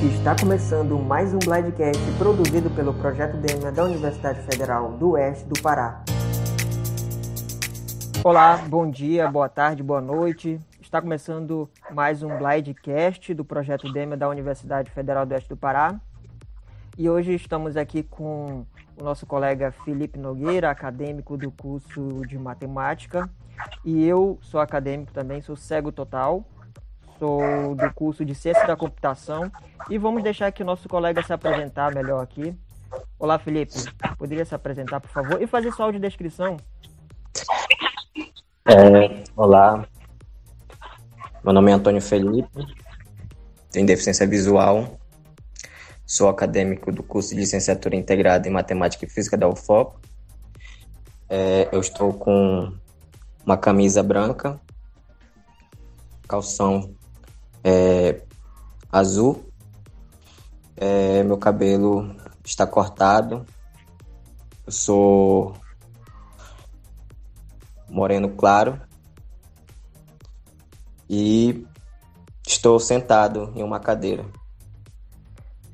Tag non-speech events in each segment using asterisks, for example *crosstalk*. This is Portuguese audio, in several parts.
Está começando mais um Blindcast produzido pelo Projeto DEMA da Universidade Federal do Oeste do Pará. Olá, bom dia, boa tarde, boa noite. Está começando mais um Blindcast do Projeto DEMA da Universidade Federal do Oeste do Pará. E hoje estamos aqui com o nosso colega Felipe Nogueira, acadêmico do curso de matemática. E eu sou acadêmico também, sou cego total sou do curso de Ciência da Computação e vamos deixar que o nosso colega se apresentar melhor aqui. Olá, Felipe. Poderia se apresentar, por favor, e fazer sua audiodescrição? É, olá, meu nome é Antônio Felipe, tenho deficiência visual, sou acadêmico do curso de Licenciatura Integrada em Matemática e Física da UFOP. É, eu estou com uma camisa branca, calção é, azul. É, meu cabelo está cortado. Eu sou moreno claro. E estou sentado em uma cadeira.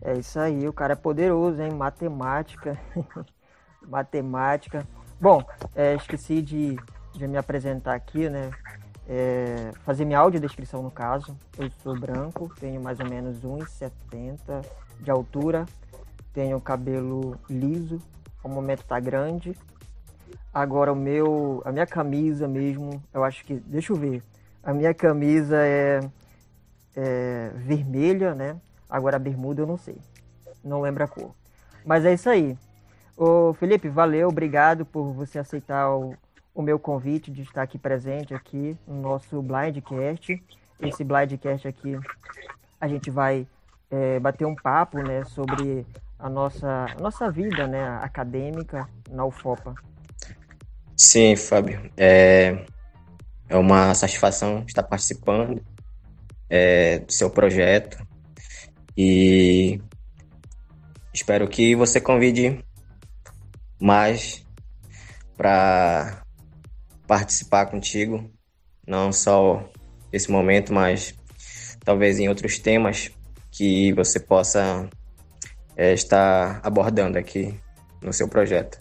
É isso aí, o cara é poderoso, hein? Matemática. *laughs* Matemática. Bom, é, esqueci de, de me apresentar aqui, né? É, fazer minha audiodescrição no caso. Eu sou branco, tenho mais ou menos 1,70 de altura, tenho cabelo liso, o momento tá grande. Agora o meu, a minha camisa mesmo, eu acho que, deixa eu ver, a minha camisa é, é vermelha, né? Agora a bermuda eu não sei, não lembro a cor. Mas é isso aí. Ô Felipe, valeu, obrigado por você aceitar o, o meu convite de estar aqui presente aqui no nosso Blindcast. Esse Blindcast aqui a gente vai é, bater um papo né, sobre a nossa, a nossa vida né, acadêmica na UFOPA. Sim, Fábio. É, é uma satisfação estar participando é, do seu projeto e espero que você convide mais para participar contigo, não só esse momento, mas talvez em outros temas que você possa é, estar abordando aqui no seu projeto.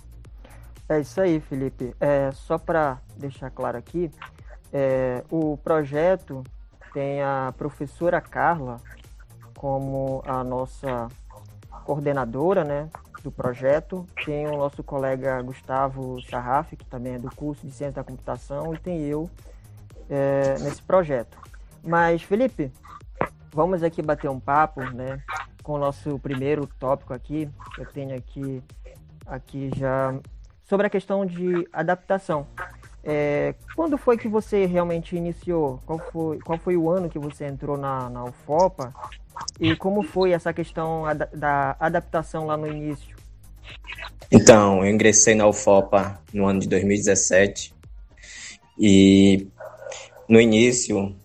É isso aí, Felipe. É, só para deixar claro aqui, é, o projeto tem a professora Carla como a nossa coordenadora, né? Do projeto, tem o nosso colega Gustavo Sarraf, que também é do curso de Ciência da Computação, e tem eu é, nesse projeto. Mas, Felipe, vamos aqui bater um papo, né, com o nosso primeiro tópico aqui. Eu tenho aqui, aqui já sobre a questão de adaptação. É, quando foi que você realmente iniciou? Qual foi, qual foi o ano que você entrou na, na UFOPA? E como foi essa questão da adaptação lá no início? Então, eu ingressei na UFOPA no ano de 2017 e no início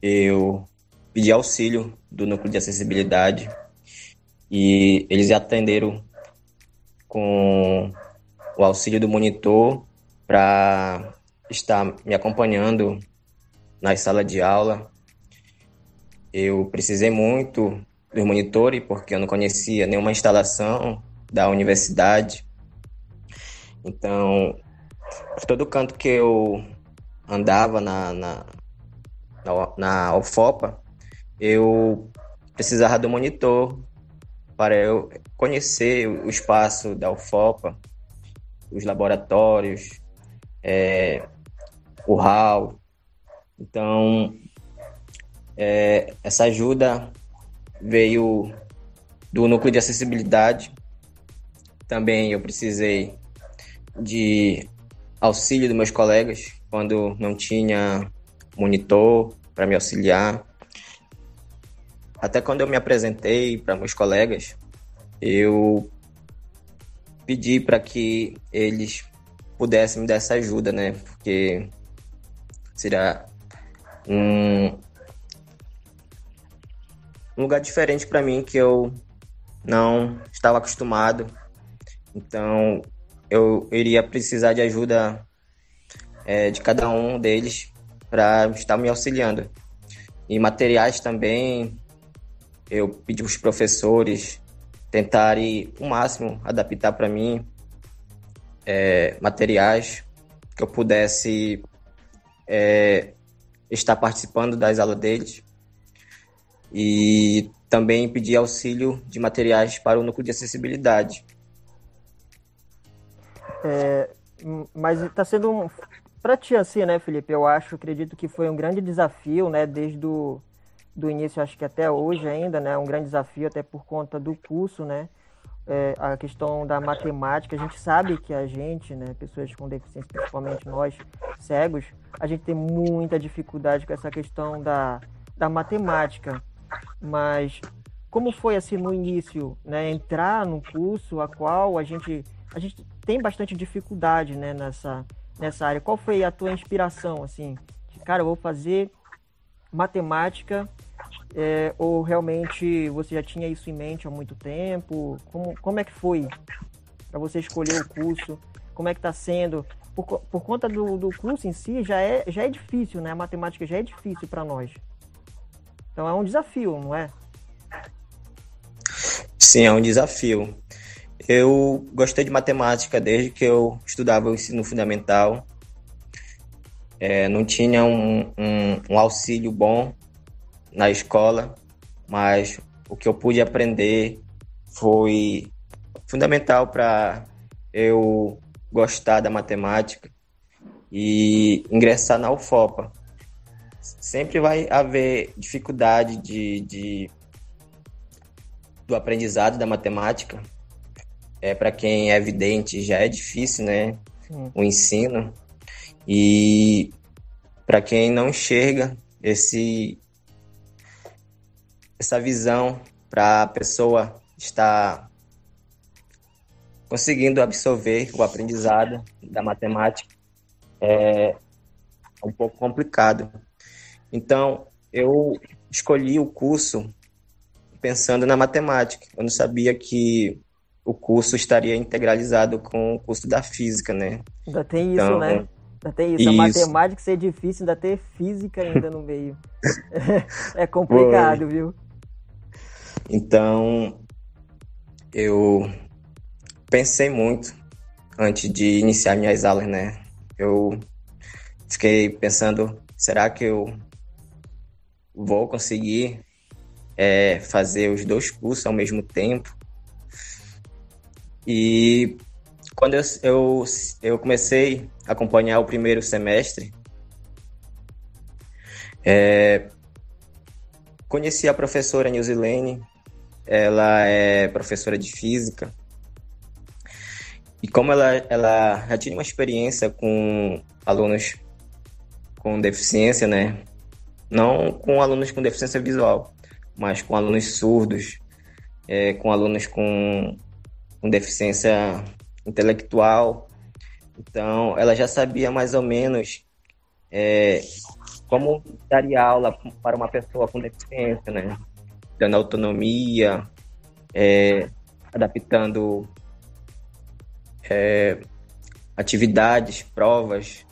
eu pedi auxílio do núcleo de acessibilidade e eles atenderam com o auxílio do monitor para estar me acompanhando na sala de aula. Eu precisei muito do monitor porque eu não conhecia nenhuma instalação da universidade. Então, todo canto que eu andava na, na, na, na UFOPA, eu precisava do monitor para eu conhecer o espaço da UFOPA, os laboratórios, é, o hall. Então, é, essa ajuda veio do núcleo de acessibilidade também eu precisei de auxílio dos meus colegas quando não tinha monitor para me auxiliar. Até quando eu me apresentei para meus colegas, eu pedi para que eles pudessem me dar essa ajuda, né? Porque seria um, um lugar diferente para mim que eu não estava acostumado então, eu iria precisar de ajuda é, de cada um deles para estar me auxiliando. E materiais também eu pedi para os professores tentarem o máximo adaptar para mim é, materiais que eu pudesse é, estar participando das aulas deles e também pedir auxílio de materiais para o núcleo de acessibilidade. É, mas está sendo um, para ti assim, né, Felipe? Eu acho, acredito que foi um grande desafio, né, desde o do início, acho que até hoje ainda, né, um grande desafio até por conta do curso, né, é, a questão da matemática. A gente sabe que a gente, né, pessoas com deficiência, principalmente nós cegos, a gente tem muita dificuldade com essa questão da, da matemática. Mas como foi assim no início, né, entrar no curso a qual a gente a gente tem bastante dificuldade, né, nessa nessa área. Qual foi a tua inspiração assim? Cara, eu vou fazer matemática é, ou realmente você já tinha isso em mente há muito tempo? Como, como é que foi para você escolher o curso? Como é que está sendo? Por, por conta do, do curso em si, já é, já é difícil, né? A matemática já é difícil para nós. Então é um desafio, não é? Sim, é um desafio. Eu gostei de matemática desde que eu estudava o ensino fundamental. É, não tinha um, um, um auxílio bom na escola, mas o que eu pude aprender foi fundamental para eu gostar da matemática e ingressar na UFOPA. Sempre vai haver dificuldade de, de do aprendizado da matemática. É para quem é evidente já é difícil, né? Sim. O ensino. E para quem não enxerga esse essa visão para a pessoa estar conseguindo absorver o aprendizado da matemática é um pouco complicado. Então, eu escolhi o curso pensando na matemática. Eu não sabia que o curso estaria integralizado com o curso da física, né? Ainda tem isso, então, né? Ainda tem isso. isso. A matemática ser difícil, ainda ter física ainda no meio. *laughs* é complicado, Foi. viu? Então, eu pensei muito antes de iniciar minhas aulas, né? Eu fiquei pensando, será que eu vou conseguir é, fazer os dois cursos ao mesmo tempo? E quando eu, eu, eu comecei a acompanhar o primeiro semestre, é, conheci a professora Nilzilene, ela é professora de física. E como ela, ela já tinha uma experiência com alunos com deficiência, né? Não com alunos com deficiência visual, mas com alunos surdos, é, com alunos com, com deficiência intelectual. Então, ela já sabia mais ou menos é, como daria aula para uma pessoa com deficiência, né? dando autonomia, é, adaptando é, atividades, provas,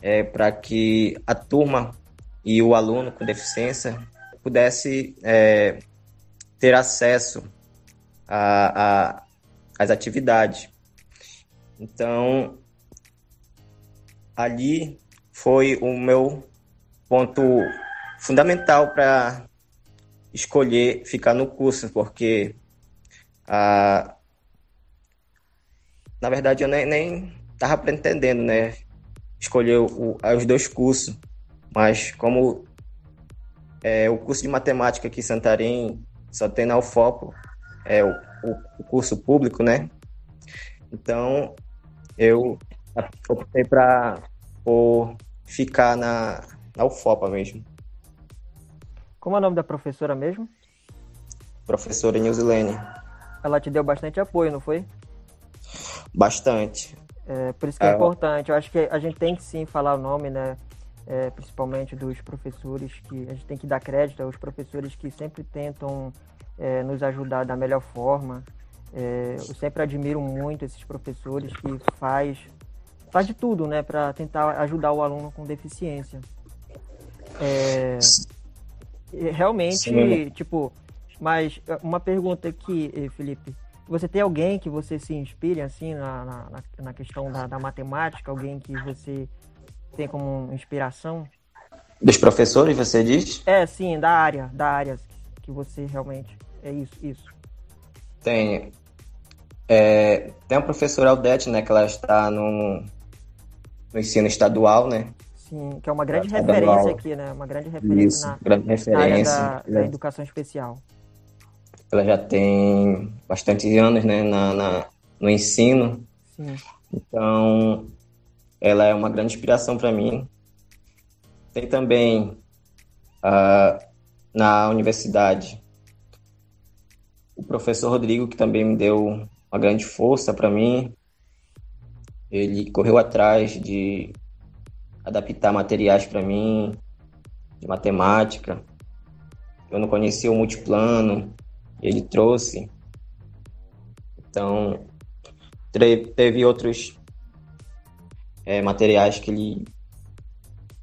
é, para que a turma e o aluno com deficiência pudesse é, ter acesso às atividades. Então, ali foi o meu ponto fundamental para escolher ficar no curso, porque a na verdade eu nem, nem tava pretendendo, né, escolher o, os dois cursos, mas como é, o curso de matemática aqui em Santarém só tem na é o, o curso público, né? Então eu optei para ficar na, na UFOPA mesmo. Como é o nome da professora mesmo? Professora Nilzilene. Ela te deu bastante apoio, não foi? Bastante. É, por isso que é, é importante. Eu acho que a gente tem que sim falar o nome, né? É, principalmente dos professores que a gente tem que dar crédito aos professores que sempre tentam é, nos ajudar da melhor forma. É, eu sempre admiro muito esses professores que faz faz de tudo, né, para tentar ajudar o aluno com deficiência. É, realmente, Sim. tipo, Mas uma pergunta aqui, Felipe. Você tem alguém que você se inspire assim na, na, na questão da, da, matemática? Alguém que você tem como inspiração? Dos professores, você diz? É, sim, da área, da área que você realmente é isso, isso. Tem. É, tem a professora Aldete, né, que ela está no, no ensino estadual, né? Sim, que é uma grande referência aqui, né? Uma grande referência isso, na, grande referência, na área da, da educação especial ela já tem bastante anos né, na, na no ensino. Sim. Então, ela é uma grande inspiração para mim. Tem também uh, na universidade professor Rodrigo, que também me deu uma grande força para mim. Ele correu atrás de adaptar materiais para mim, de matemática. Eu não conhecia o multiplano, ele trouxe. Então, teve outros é, materiais que ele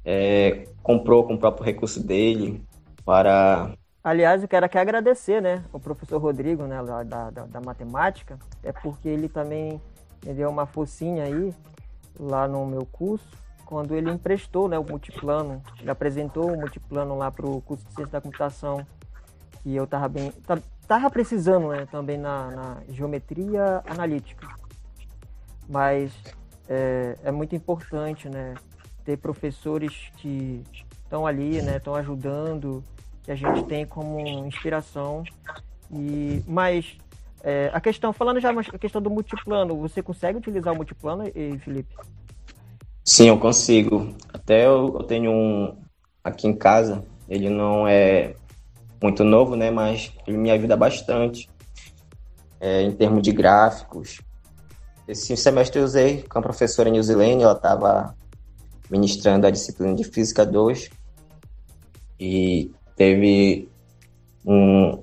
é, comprou com o próprio recurso dele para. Aliás, eu quero aqui agradecer, né, o professor Rodrigo, né, da, da, da matemática, é porque ele também me deu uma focinha aí lá no meu curso, quando ele emprestou, né, o multiplano, ele apresentou o multiplano lá para o curso de ciência da computação, que eu tava bem, estava precisando né, também na, na, geometria analítica. Mas é, é, muito importante né, ter professores que estão ali, né, estão ajudando, que a gente tem como inspiração. E, mas é, a questão, falando já a questão do multiplano, você consegue utilizar o multiplano, Felipe? Sim, eu consigo. Até eu, eu tenho um aqui em casa, ele não é muito novo, né? Mas ele me ajuda bastante é, em termos de gráficos. Esse semestre eu usei com a professora Nilzilene, ela estava ministrando a disciplina de Física 2 e teve um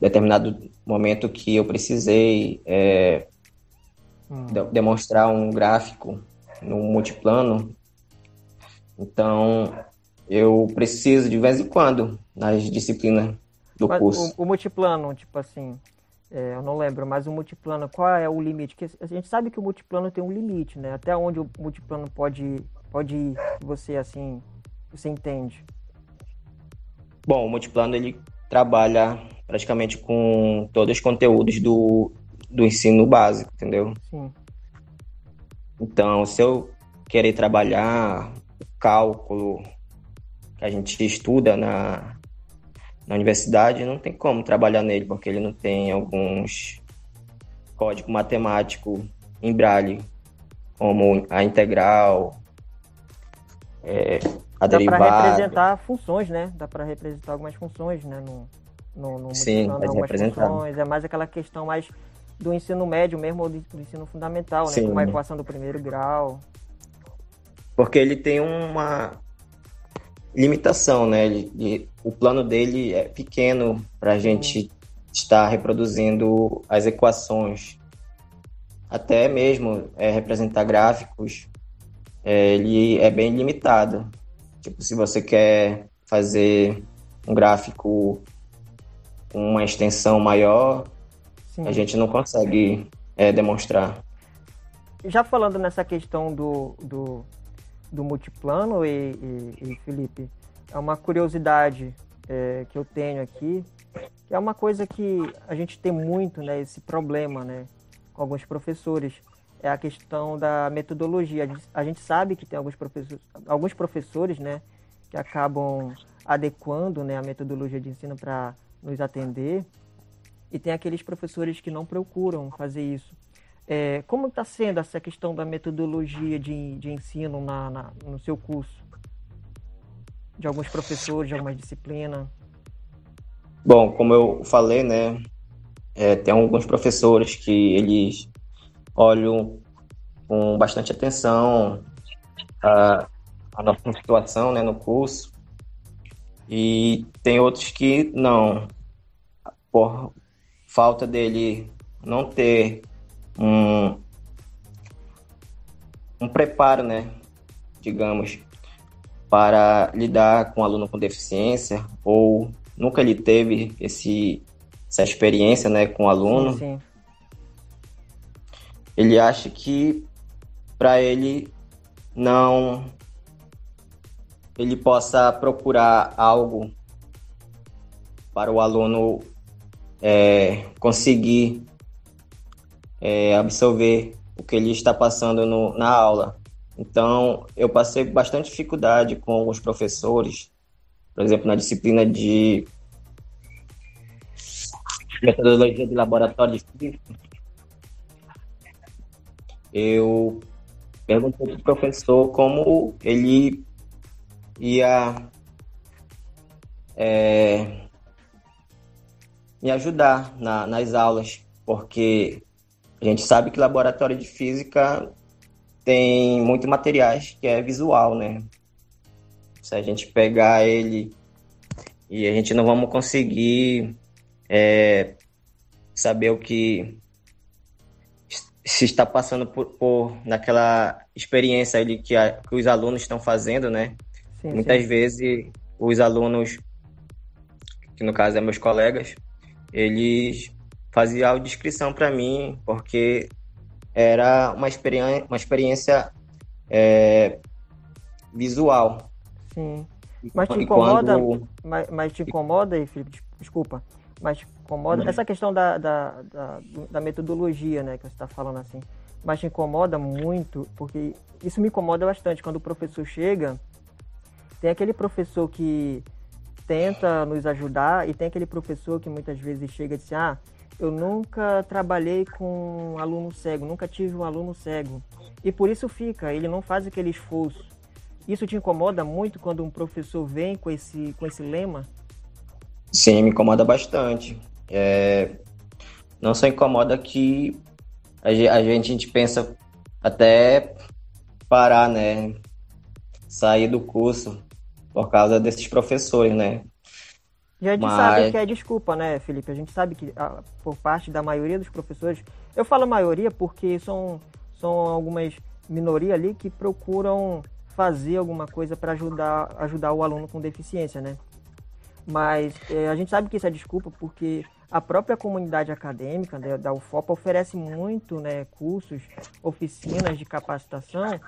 determinado momento que eu precisei é, hum. de demonstrar um gráfico no multiplano. Então, eu preciso de vez em quando nas disciplinas do mas curso. O, o, multiplano, tipo assim, é, eu não lembro, mas o multiplano, qual é o limite? Porque a gente sabe que o multiplano tem um limite, né? Até onde o multiplano pode, pode ir, você assim, você entende? Bom, o multiplano ele trabalha praticamente com todos os conteúdos do, do ensino básico, entendeu? Sim. Então, se eu querer trabalhar cálculo, que a gente estuda na, na universidade, não tem como trabalhar nele, porque ele não tem alguns código matemático em braille, como a integral, é, a Dá derivada. Dá para representar funções, né? Dá para representar algumas funções, né? No, no, no Sim, pode representar. Funções. É mais aquela questão mais do ensino médio mesmo, ou do, do ensino fundamental, né? Sim. Como a equação do primeiro grau. Porque ele tem uma, limitação, né? Ele, ele, o plano dele é pequeno para a gente estar reproduzindo as equações. Até mesmo é, representar gráficos, ele é bem limitado. Tipo, se você quer fazer um gráfico com uma extensão maior, Sim. a gente não consegue é, demonstrar. Já falando nessa questão do, do, do multiplano e, e, e Felipe, é uma curiosidade é, que eu tenho aqui, que é uma coisa que a gente tem muito, né, esse problema, né, com alguns professores, é a questão da metodologia. A gente sabe que tem alguns professores, alguns professores, né, que acabam adequando, né, a metodologia de ensino para nos atender, e tem aqueles professores que não procuram fazer isso. É, como está sendo essa questão da metodologia de, de ensino na, na, no seu curso? De alguns professores, de algumas disciplinas? Bom, como eu falei, né, é, tem alguns professores que eles olham com bastante atenção a, a nossa situação né, no curso e tem outros que não, por falta dele não ter um, um preparo, né, digamos, para lidar com aluno com deficiência ou nunca ele teve esse, essa experiência né, com o aluno. Sim, sim. Ele acha que para ele não ele possa procurar algo para o aluno é, conseguir é, absorver o que ele está passando no, na aula. Então, eu passei bastante dificuldade com alguns professores, por exemplo, na disciplina de metodologia de laboratório de física. Eu perguntei para o professor como ele ia é, me ajudar na, nas aulas, porque a gente sabe que laboratório de física tem muito materiais que é visual, né? Se a gente pegar ele e a gente não vamos conseguir é, saber o que se está passando por, por naquela experiência ali que, a, que os alunos estão fazendo, né? Sim, Muitas sim. vezes os alunos, que no caso é meus colegas, eles faziam audiodescrição para mim, porque era uma experiência, uma experiência é, visual. Sim. Mas te incomoda, quando... mas, mas, te incomoda, Felipe, desculpa, mas incomoda essa questão da, da, da, da, metodologia, né, que você está falando assim, mas te incomoda muito, porque isso me incomoda bastante, quando o professor chega, tem aquele professor que tenta nos ajudar e tem aquele professor que muitas vezes chega e diz, ah, eu nunca trabalhei com um aluno cego, nunca tive um aluno cego. E por isso fica, ele não faz aquele esforço. Isso te incomoda muito quando um professor vem com esse, com esse lema? Sim, me incomoda bastante. É... Não só incomoda que a gente, a gente pensa até parar, né? Sair do curso por causa desses professores, né? E a gente Mas... sabe que é desculpa, né, Felipe? A gente sabe que a, por parte da maioria dos professores, eu falo maioria porque são, são algumas minorias ali que procuram fazer alguma coisa para ajudar, ajudar o aluno com deficiência, né? Mas é, a gente sabe que isso é desculpa porque a própria comunidade acadêmica né, da UFOPA oferece muito né, cursos, oficinas de capacitação,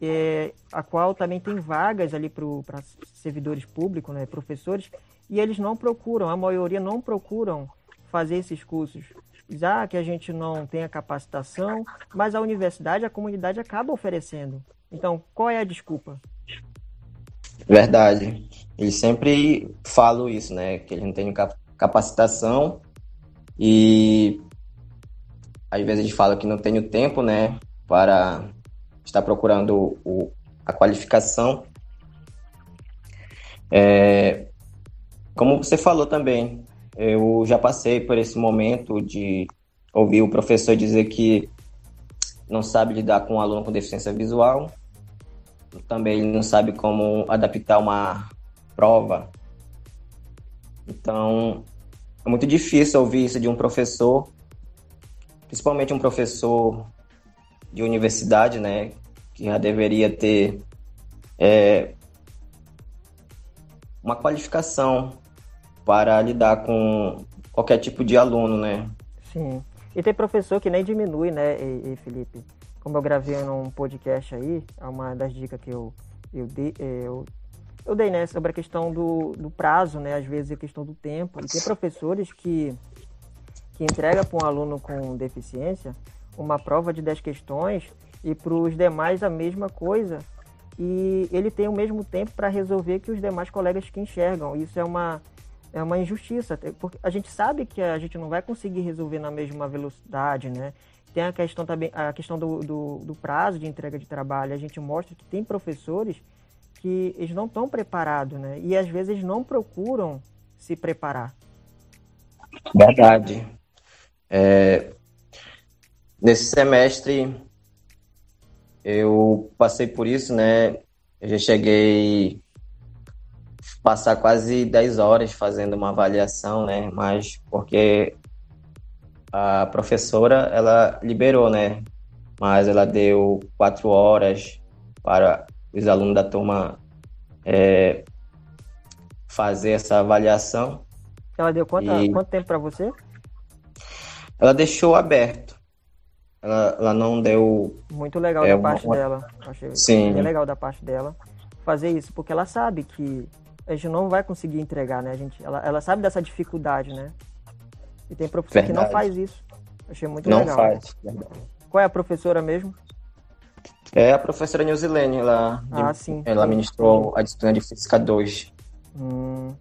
é, a qual também tem vagas ali para servidores públicos, né, professores, e eles não procuram, a maioria não procuram fazer esses cursos. Já que a gente não tem a capacitação, mas a universidade, a comunidade acaba oferecendo. Então, qual é a desculpa? Verdade. Eles sempre falam isso, né? Que eles não têm capacitação e às vezes eles falam que não tem o tempo, né? Para estar procurando o, a qualificação. É, como você falou também, eu já passei por esse momento de ouvir o professor dizer que não sabe lidar com um aluno com deficiência visual, também não sabe como adaptar uma prova. Então, é muito difícil ouvir isso de um professor, principalmente um professor de universidade, né, que já deveria ter é, uma qualificação para lidar com qualquer tipo de aluno, né? Sim. E tem professor que nem diminui, né, e, e Felipe? Como eu gravei num podcast aí, é uma das dicas que eu, eu, dei, é, eu, eu dei, né, sobre a questão do, do prazo, né, às vezes a questão do tempo. E tem professores que, que entregam para um aluno com deficiência uma prova de 10 questões e para os demais a mesma coisa e ele tem o mesmo tempo para resolver que os demais colegas que enxergam. Isso é uma é uma injustiça, porque a gente sabe que a gente não vai conseguir resolver na mesma velocidade, né? Tem a questão também, a questão do, do, do prazo de entrega de trabalho. A gente mostra que tem professores que eles não estão preparados, né? E às vezes não procuram se preparar. Verdade. É, nesse semestre eu passei por isso, né? Eu já cheguei passar quase 10 horas fazendo uma avaliação, né? Mas porque a professora, ela liberou, né? Mas ela deu quatro horas para os alunos da turma é, fazer essa avaliação. Ela deu quanto, e... quanto tempo para você? Ela deixou aberto. Ela, ela não deu. Muito legal é, da parte uma... dela. Achei Sim. legal da parte dela fazer isso, porque ela sabe que a gente não vai conseguir entregar, né? A gente, ela, ela sabe dessa dificuldade, né? E tem professor Verdade. que não faz isso. Achei muito não legal. Não faz. Verdade. Qual é a professora mesmo? É a professora Nilzilene, ela, ah, sim. ela ministrou a disciplina de Física 2. Hum,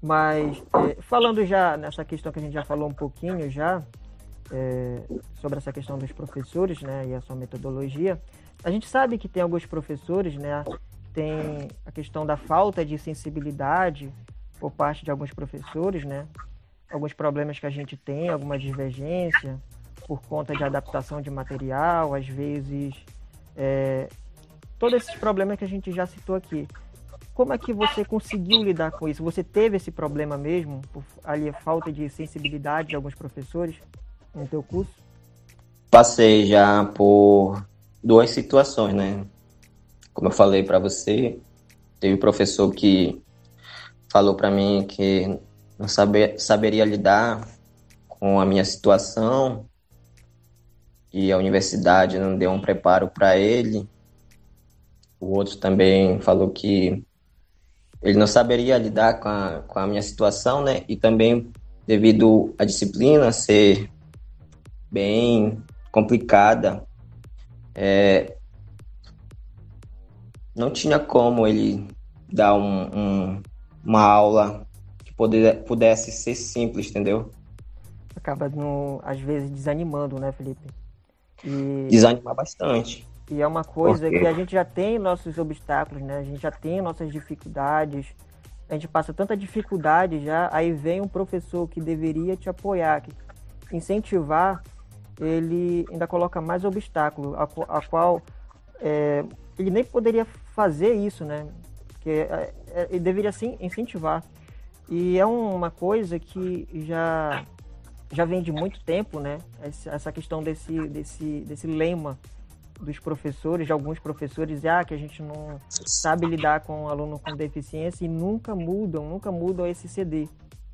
mas, é, falando já nessa questão que a gente já falou um pouquinho já, é, sobre essa questão dos professores, né, e a sua metodologia, a gente sabe que tem alguns professores, né, tem a questão da falta de sensibilidade por parte de alguns professores, né, alguns problemas que a gente tem, alguma divergência por conta de adaptação de material, às vezes, é, todos esses problemas que a gente já citou aqui. Como é que você conseguiu lidar com isso? Você teve esse problema mesmo, por ali falta de sensibilidade de alguns professores? no teu curso? Passei já por duas situações, né? Como eu falei para você, teve um professor que falou para mim que não saber, saberia lidar com a minha situação e a universidade não deu um preparo para ele. O outro também falou que ele não saberia lidar com a, com a minha situação, né? E também devido à disciplina ser bem complicada. É, não tinha como ele dar um, um, uma aula que poder, pudesse ser simples, entendeu? Acaba, no, às vezes, desanimando, né, Felipe? E... Desanimar bastante. E é uma coisa que a gente já tem nossos obstáculos, né? A gente já tem nossas dificuldades. A gente passa tanta dificuldade já, aí vem um professor que deveria te apoiar, que incentivar ele ainda coloca mais obstáculo, a, a qual é, ele nem poderia fazer isso, né? Porque é, é, ele deveria sim incentivar. E é uma coisa que já já vem de muito tempo, né? Essa questão desse desse desse lema dos professores, de alguns professores, ah, que a gente não sabe lidar com um aluno com deficiência e nunca mudam, nunca mudam esse CD,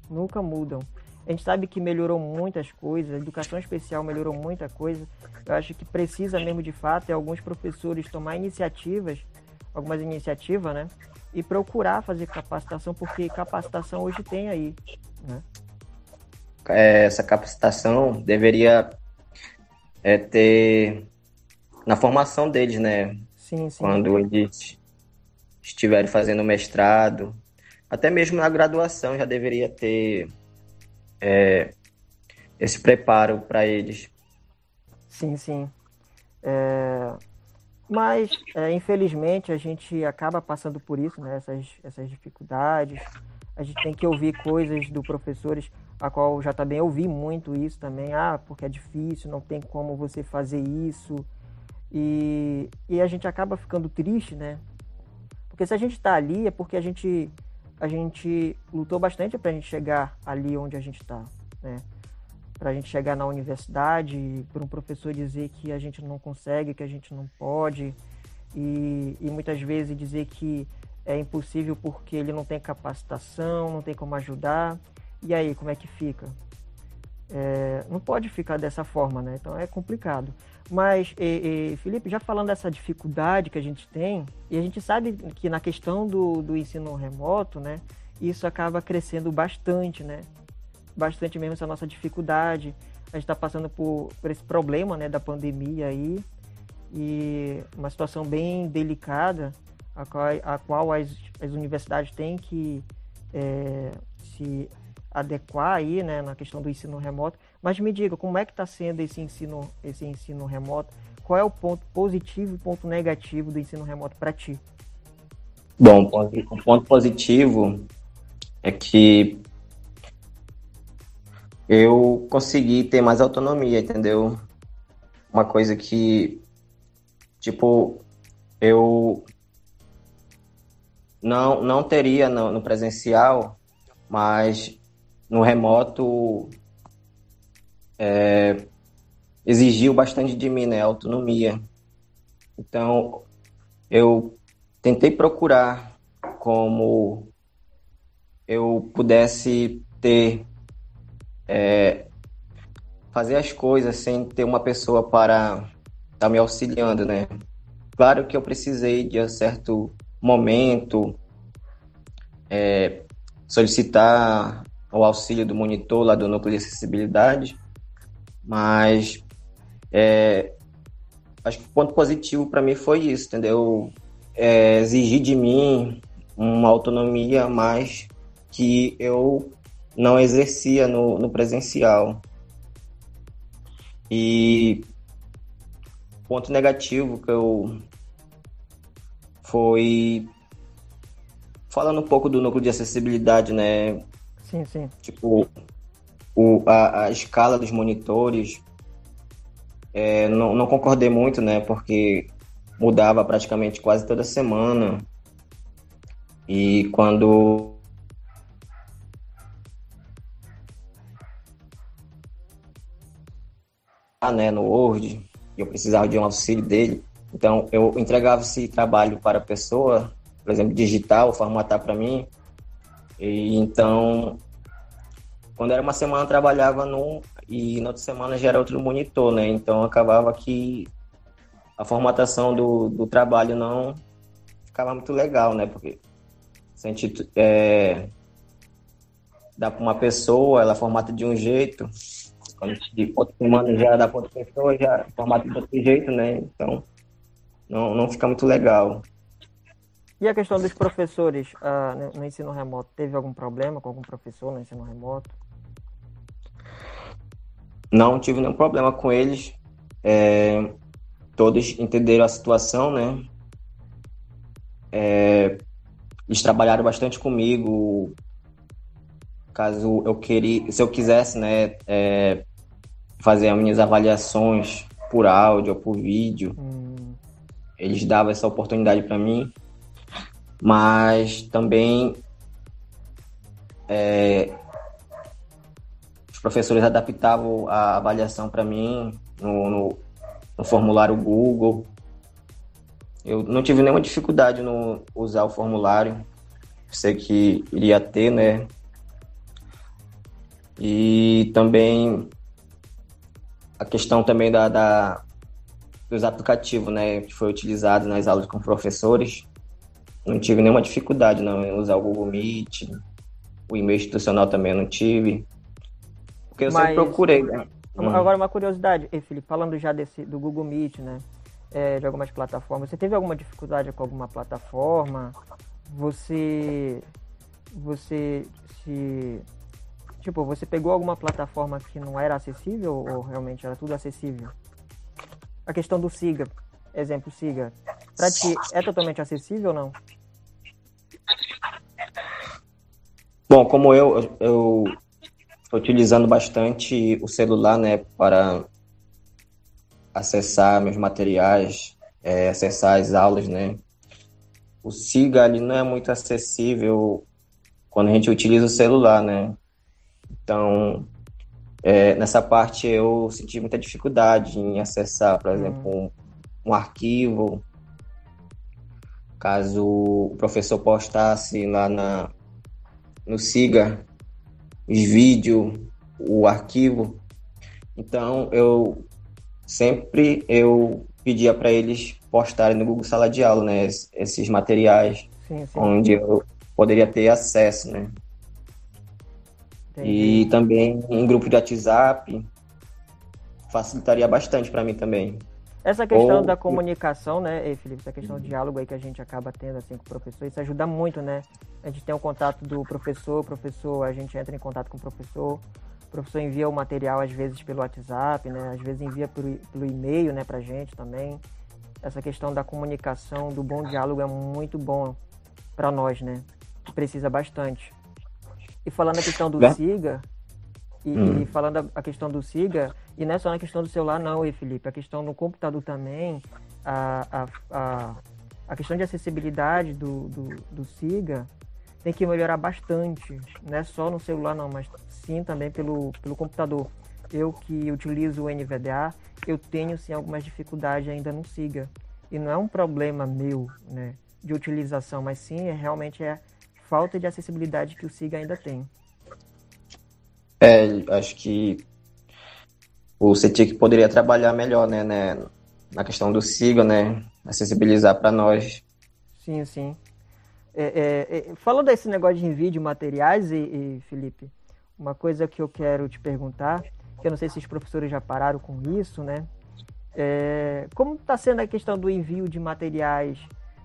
nunca mudam. A gente sabe que melhorou muitas coisas, a educação especial melhorou muita coisa. Eu acho que precisa mesmo de fato é alguns professores tomar iniciativas, algumas iniciativas, né? E procurar fazer capacitação, porque capacitação hoje tem aí, né? É, essa capacitação deveria é, ter na formação deles, né? Sim, sim. Quando eles estiverem fazendo mestrado, até mesmo na graduação já deveria ter é, esse preparo para eles. Sim, sim. É, mas, é, infelizmente, a gente acaba passando por isso, né? essas, essas dificuldades. A gente tem que ouvir coisas do professores, a qual já também ouvi muito isso também. Ah, porque é difícil, não tem como você fazer isso. E, e a gente acaba ficando triste, né? Porque se a gente está ali é porque a gente a gente lutou bastante para a gente chegar ali onde a gente está, né? Para a gente chegar na universidade, para um professor dizer que a gente não consegue, que a gente não pode, e, e muitas vezes dizer que é impossível porque ele não tem capacitação, não tem como ajudar. E aí, como é que fica? É, não pode ficar dessa forma, né? Então é complicado. Mas, e, e, Felipe, já falando dessa dificuldade que a gente tem, e a gente sabe que na questão do, do ensino remoto, né, isso acaba crescendo bastante, né? Bastante mesmo essa nossa dificuldade. A gente está passando por, por esse problema, né, da pandemia aí, e uma situação bem delicada, a qual, a qual as, as universidades têm que é, se adequar aí, né, na questão do ensino remoto. Mas me diga, como é que está sendo esse ensino, esse ensino remoto? Qual é o ponto positivo e ponto negativo do ensino remoto para ti? Bom, o ponto positivo é que eu consegui ter mais autonomia, entendeu? Uma coisa que, tipo, eu não, não teria no, no presencial, mas no remoto é, exigiu bastante de mim, né? Autonomia. Então, eu tentei procurar como eu pudesse ter é, fazer as coisas sem ter uma pessoa para estar tá me auxiliando, né? Claro que eu precisei de um certo momento é, solicitar o auxílio do monitor lá do núcleo de acessibilidade, mas é, acho que o ponto positivo para mim foi isso, entendeu? É, exigir de mim uma autonomia mais que eu não exercia no, no presencial. E ponto negativo que eu foi falando um pouco do núcleo de acessibilidade, né? Sim, sim. Tipo, o, a, a escala dos monitores, é, não, não concordei muito, né? Porque mudava praticamente quase toda semana. E quando né, no Word, e eu precisava de um auxílio dele. Então, eu entregava esse trabalho para a pessoa, por exemplo, digital, formatar para mim. E então, quando era uma semana, trabalhava num e na outra semana já era outro monitor, né? Então, acabava que a formatação do, do trabalho não ficava muito legal, né? Porque se a gente é, dá para uma pessoa, ela formata de um jeito, quando de outra semana já dá para outra pessoa, já formata de outro jeito, né? Então, não, não fica muito legal. E a questão dos professores uh, no ensino remoto, teve algum problema com algum professor no ensino remoto? Não tive nenhum problema com eles. É, todos entenderam a situação, né? É, eles trabalharam bastante comigo. Caso eu queria, se eu quisesse, né, é, fazer as minhas avaliações por áudio ou por vídeo, hum. eles davam essa oportunidade para mim. Mas também é, professores adaptavam a avaliação para mim no, no, no formulário Google. Eu não tive nenhuma dificuldade no usar o formulário. Sei que iria ter, né? E também a questão também da, da dos aplicativos, né, que foi utilizado nas aulas com professores. Não tive nenhuma dificuldade não, em usar o Google Meet, o e-mail institucional também não tive. Porque eu Mas, sempre procurei. Né? Agora uma curiosidade, Felipe, falando já desse, do Google Meet, né? é, de algumas plataformas. Você teve alguma dificuldade com alguma plataforma? Você, você se, tipo, você pegou alguma plataforma que não era acessível ou realmente era tudo acessível? A questão do Siga, exemplo Siga, para ti é totalmente acessível ou não? Bom, como eu, eu utilizando bastante o celular, né, para acessar meus materiais, é, acessar as aulas, né? O SIGA ali não é muito acessível quando a gente utiliza o celular, né? Então, é, nessa parte eu senti muita dificuldade em acessar, por exemplo, um, um arquivo. Caso o professor postasse lá na, no SIGA os vídeos, o arquivo. Então, eu sempre eu pedia para eles postarem no Google Sala de Aula, né, esses materiais sim, sim. onde eu poderia ter acesso, né. Entendi. E também em grupo de WhatsApp facilitaria bastante para mim também. Essa questão Ou... da comunicação, né, Felipe, essa questão do diálogo aí que a gente acaba tendo assim com o professor, isso ajuda muito, né? A gente tem o contato do professor, o professor, a gente entra em contato com o professor, professor envia o material às vezes pelo WhatsApp, né? Às vezes envia pelo, pelo e-mail, né, pra gente também. Essa questão da comunicação, do bom diálogo é muito bom para nós, né? Precisa bastante. E falando a questão do é? SIGA, e, hum. e, falando a, questão do SIGA, e não é só na questão do celular não, e Felipe, a questão no computador também, a, a, a, a questão de acessibilidade do, do, do SIGA tem que melhorar bastante, não é só no celular não, mas sim também pelo, pelo computador. Eu que utilizo o NVDA, eu tenho sim algumas dificuldades ainda no SIGA. E não é um problema meu, né, de utilização, mas sim é, realmente é falta de acessibilidade que o SIGA ainda tem. É, acho que o CETIC poderia trabalhar melhor, né, né, na questão do SIGA, né, acessibilizar para nós. Sim, sim. É, é, é, falando desse negócio de envio de materiais, e, e, Felipe, uma coisa que eu quero te perguntar, que eu não sei se os professores já pararam com isso, né? É, como está sendo a questão do envio de materiais,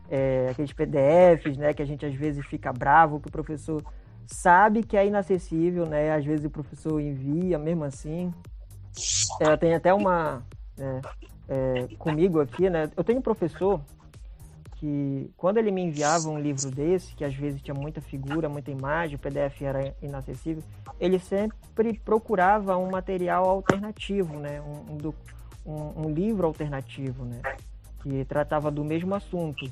é, aqueles PDFs, né? Que a gente às vezes fica bravo, que o professor sabe que é inacessível, né? Às vezes o professor envia mesmo assim. É, tem até uma. Né, é, comigo aqui, né? Eu tenho um professor que, quando ele me enviava um livro desse, que às vezes tinha muita figura, muita imagem, o PDF era inacessível, ele sempre procurava um material alternativo, né? Um, um, um livro alternativo, né? Que tratava do mesmo assunto.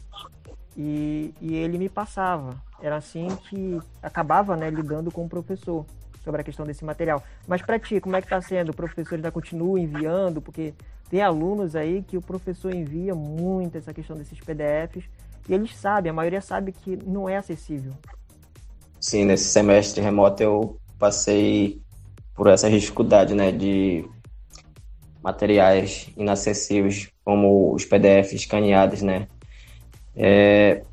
E, e ele me passava. Era assim que acabava né, lidando com o professor sobre a questão desse material. Mas para ti, como é que está sendo? O professor ainda continua enviando? Porque tem alunos aí que o professor envia muito essa questão desses PDFs e eles sabem, a maioria sabe que não é acessível. Sim, nesse semestre remoto eu passei por essa dificuldade, né, de materiais inacessíveis, como os PDFs escaneados, né. É,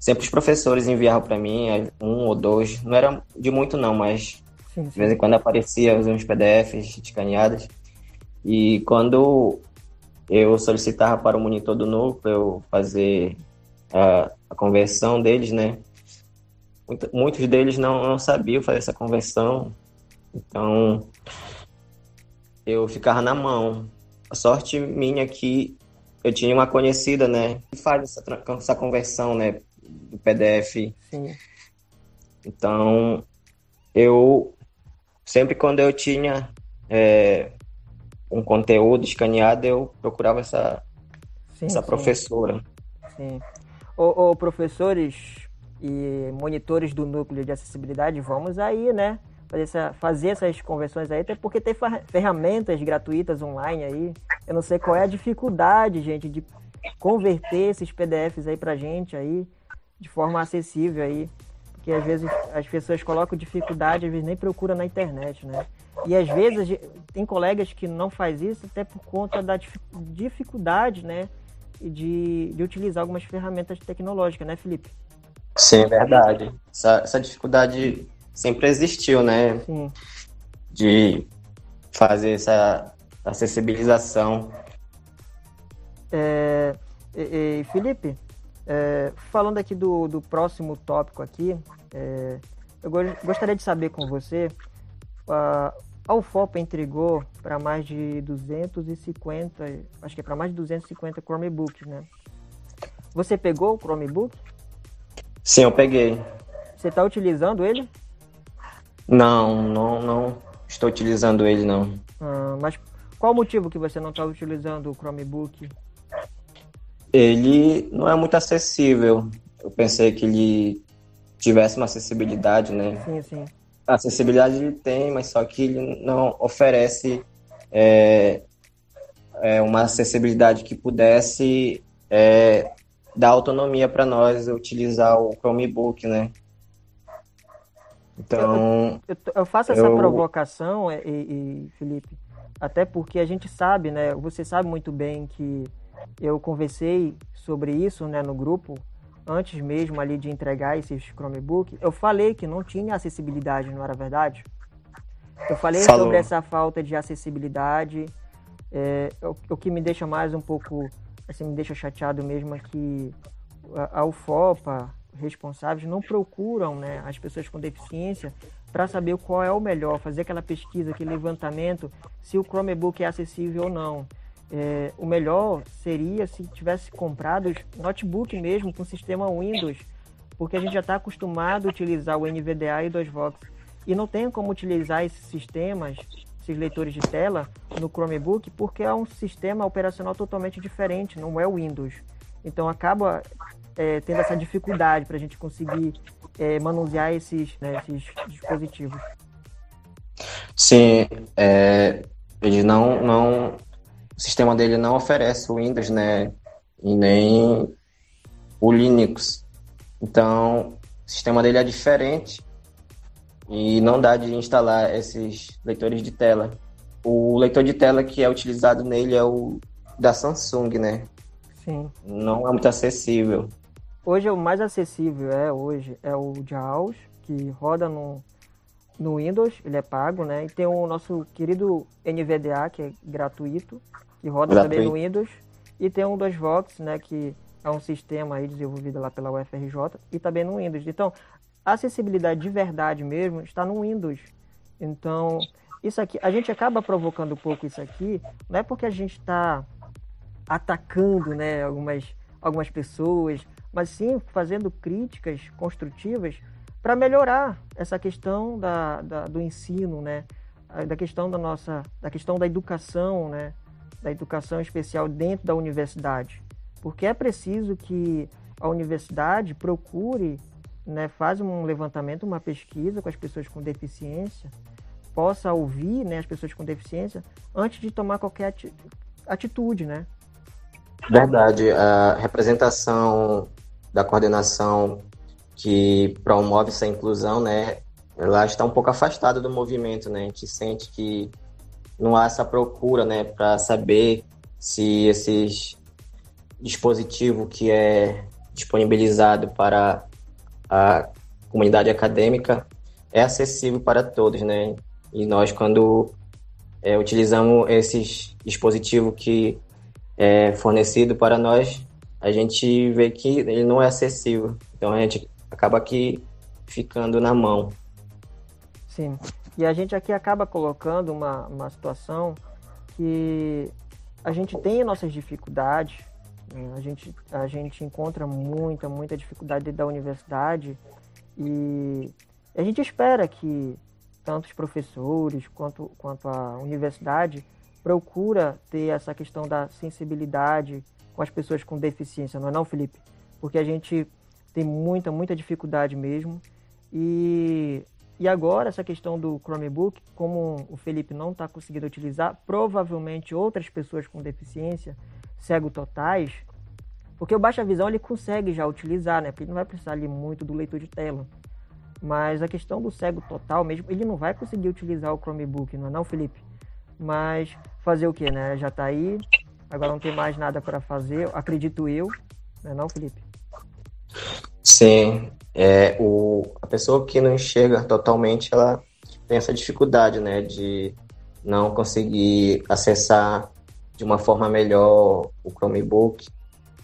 sempre os professores enviavam para mim um ou dois, não era de muito não, mas sim, sim. de vez em quando aparecia uns PDFs escaneados. E quando eu solicitava para o monitor do núcleo eu fazer a, a conversão deles, né? muitos deles não, não sabiam fazer essa conversão, então eu ficava na mão. A sorte minha é que eu tinha uma conhecida, né, que faz essa, essa conversão, né, do PDF. Sim. Então, eu sempre quando eu tinha é, um conteúdo escaneado, eu procurava essa, sim, essa sim. professora. Sim. Ô, ô, professores e monitores do núcleo de acessibilidade, vamos aí, né? Fazer, essa, fazer essas conversões aí, até porque tem ferramentas gratuitas online aí. Eu não sei qual é a dificuldade, gente, de converter esses PDFs aí pra gente aí de forma acessível aí. Porque às vezes as pessoas colocam dificuldade, às vezes nem procuram na internet, né? E às vezes tem colegas que não faz isso até por conta da dificuldade, né? De, de utilizar algumas ferramentas tecnológicas, né, Felipe? Sim, verdade. Essa, essa dificuldade sempre existiu, né? Sim. De fazer essa acessibilização. É, e, e, Felipe, é, falando aqui do, do próximo tópico aqui, é, eu gostaria de saber com você a, a UFOP entregou para mais de 250, acho que é para mais de 250 Chromebooks, né? Você pegou o Chromebook? Sim, eu peguei. Você está utilizando ele? Não, não, não estou utilizando ele, não. Ah, mas qual o motivo que você não está utilizando o Chromebook? Ele não é muito acessível. Eu pensei que ele tivesse uma acessibilidade, né? Sim, sim acessibilidade ele tem, mas só que ele não oferece é, é uma acessibilidade que pudesse é, dar autonomia para nós utilizar o Chromebook, né? Então. Eu, eu, eu faço essa eu... provocação, e, e, Felipe, até porque a gente sabe, né? Você sabe muito bem que eu conversei sobre isso né, no grupo antes mesmo ali de entregar esses Chromebook, eu falei que não tinha acessibilidade, não era verdade? Eu falei Falou. sobre essa falta de acessibilidade. É, o, o, que me deixa mais um pouco, assim, me deixa chateado mesmo é que a, a UFOPA, responsáveis, não procuram né, as pessoas com deficiência para saber qual é o melhor, fazer aquela pesquisa, aquele levantamento, se o Chromebook é acessível ou não é, o melhor seria se tivesse comprado notebook mesmo com sistema Windows, porque a gente já está acostumado a utilizar o NVDA e DOSVox e não tem como utilizar esses sistemas, esses leitores de tela no Chromebook, porque é um sistema operacional totalmente diferente, não é o Windows. Então acaba é, tendo essa dificuldade para a gente conseguir é, manusear esses, né, esses dispositivos. Sim, é, eles não, não o sistema dele não oferece o Windows, né? E nem o Linux. Então, o sistema dele é diferente. e não dá de instalar esses leitores de tela. O leitor de tela que é utilizado nele é o da Samsung, né? Sim. Não é muito acessível. Hoje é o mais acessível, é hoje, é o JAWS, que roda no, no Windows, ele é pago, né? E tem o nosso querido NVDA, que é gratuito, que roda gratuito. também no Windows. E tem o DOSVox, né? Que é um sistema aí desenvolvido lá pela UFRJ e também no Windows. Então, a acessibilidade de verdade mesmo está no Windows. Então, isso aqui, a gente acaba provocando um pouco isso aqui, não é porque a gente está atacando né, algumas, algumas pessoas, mas sim fazendo críticas construtivas para melhorar essa questão da, da, do ensino, né? da questão da nossa, da questão da educação, né? Da educação especial dentro da universidade, porque é preciso que a universidade procure, né, faz um levantamento, uma pesquisa com as pessoas com deficiência, possa ouvir, né, as pessoas com deficiência antes de tomar qualquer atitude, né? Verdade, a representação da coordenação que promove essa inclusão, né, ela está um pouco afastada do movimento, né? A gente sente que não há essa procura, né, para saber se esses dispositivo que é disponibilizado para a comunidade acadêmica é acessível para todos, né? E nós, quando é, utilizamos esses dispositivos que é fornecido para nós, a gente vê que ele não é acessível. Então a gente acaba aqui ficando na mão. Sim. E a gente aqui acaba colocando uma, uma situação que a gente tem nossas dificuldades, né? a gente, a gente encontra muita, muita dificuldade da universidade e a gente espera que tanto os professores quanto, quanto a universidade procura ter essa questão da sensibilidade com as pessoas com deficiência, não é não, Felipe? Porque a gente tem muita, muita dificuldade mesmo. E, e agora, essa questão do Chromebook, como o Felipe não está conseguindo utilizar, provavelmente outras pessoas com deficiência, cego totais, porque o baixa visão ele consegue já utilizar, né? Porque ele não vai precisar ali muito do leitor de tela. Mas a questão do cego total mesmo, ele não vai conseguir utilizar o Chromebook, não é não, Felipe? Mas fazer o que, né? Já está aí, agora não tem mais nada para fazer, acredito eu, não é não, Felipe? Sim, é, o, a pessoa que não enxerga totalmente, ela tem essa dificuldade, né, de não conseguir acessar de uma forma melhor o Chromebook.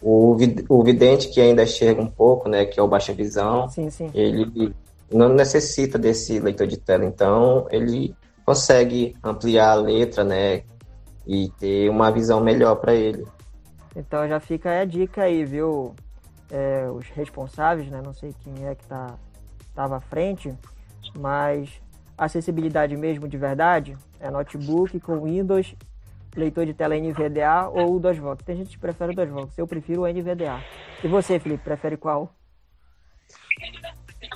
O, o vidente que ainda enxerga um pouco, né, que é o baixa visão, sim, sim. ele não necessita desse leitor de tela, então ele consegue ampliar a letra, né, e ter uma visão melhor para ele. Então já fica a dica aí, viu? É, os responsáveis, né? Não sei quem é que tá estava à frente, mas acessibilidade mesmo de verdade é notebook com Windows, leitor de tela NVDA ou o DOSVox. Tem gente que prefere o DOSVox, eu prefiro o NVDA. E você, Felipe, prefere qual?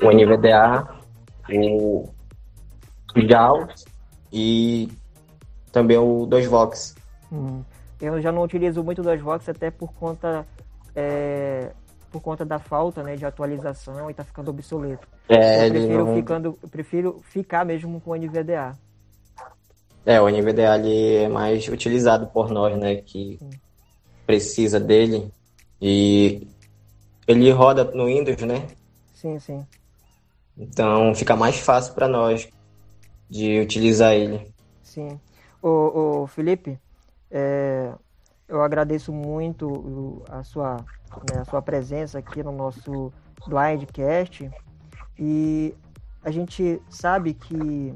o NVDA, o JAWS e também o 2Vox. Hum. Eu já não utilizo muito o 2Vox até por conta é, por conta da falta né, de atualização e tá ficando obsoleto. É, eu prefiro, não... ficando, eu prefiro ficar mesmo com o NVDA. É, o NVDA ali é mais utilizado por nós, né, que Sim. precisa dele. E ele roda no Windows, né? Sim, sim. Então fica mais fácil para nós de utilizar ele. Sim. O, o Felipe, é, eu agradeço muito a sua, né, a sua presença aqui no nosso Blindcast. E a gente sabe que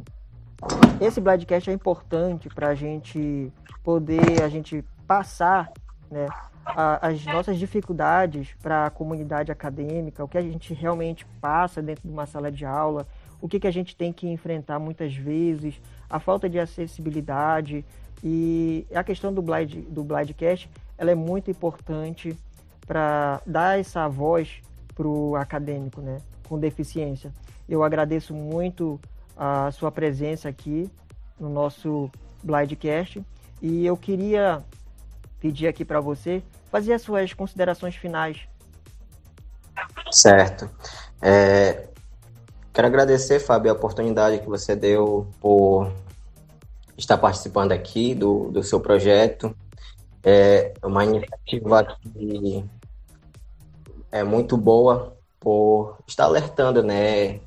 esse Blindcast é importante para a gente poder a gente passar né, a, as nossas dificuldades para a comunidade acadêmica, o que a gente realmente passa dentro de uma sala de aula, o que, que a gente tem que enfrentar muitas vezes, a falta de acessibilidade e a questão do Blind, do Blindcast, ela é muito importante para dar essa voz para o acadêmico, né, com deficiência. Eu agradeço muito a sua presença aqui no nosso Blindcast e eu queria pedir aqui para você fazer as suas considerações finais. Certo. É, Quero agradecer, Fábio, a oportunidade que você deu por estar participando aqui do, do seu projeto. É uma iniciativa que é muito boa por estar alertando né,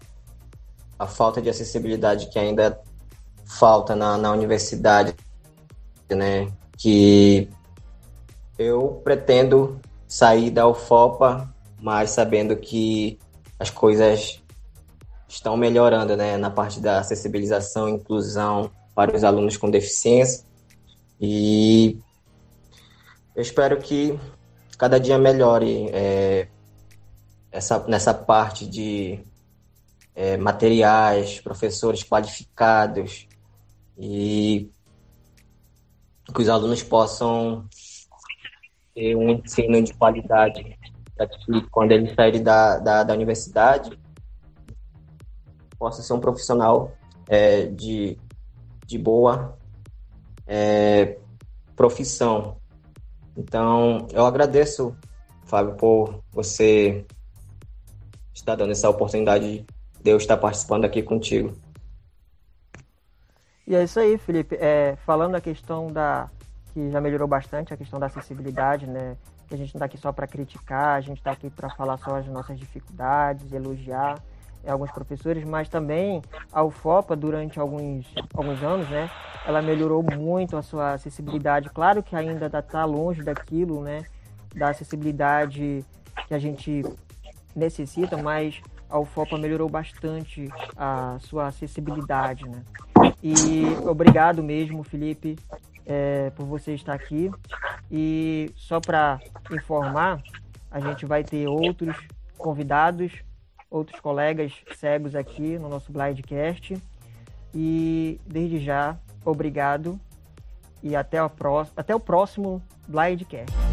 a falta de acessibilidade que ainda falta na, na universidade, né? Que eu pretendo sair da UFOPA, mas sabendo que as coisas estão melhorando, né? Na parte da acessibilização e inclusão para os alunos com deficiência. E eu espero que cada dia melhore é, essa, nessa parte de é, materiais, professores qualificados e que os alunos possam ter um ensino de qualidade quando eles saírem da, da, da, universidade possa ser um profissional é, de, de boa é, profissão. Então, eu agradeço, Fábio, por você estar dando essa oportunidade de eu estar participando aqui contigo. E é isso aí, Felipe. É, falando a questão da que já melhorou bastante a questão da acessibilidade, né? Que a gente não está aqui só para criticar, a gente está aqui para falar só as nossas dificuldades, elogiar alguns professores, mas também a UFOPA durante alguns, alguns anos, né? Ela melhorou muito a sua acessibilidade. Claro que ainda está longe daquilo, né? Da acessibilidade que a gente necessita, mas a UFOPA melhorou bastante a sua acessibilidade, né? E obrigado mesmo, Felipe, é, por você estar aqui. E só para informar, a gente vai ter outros convidados, outros colegas cegos aqui no nosso Blindcast. E desde já, obrigado e até, a pró até o próximo Blindcast.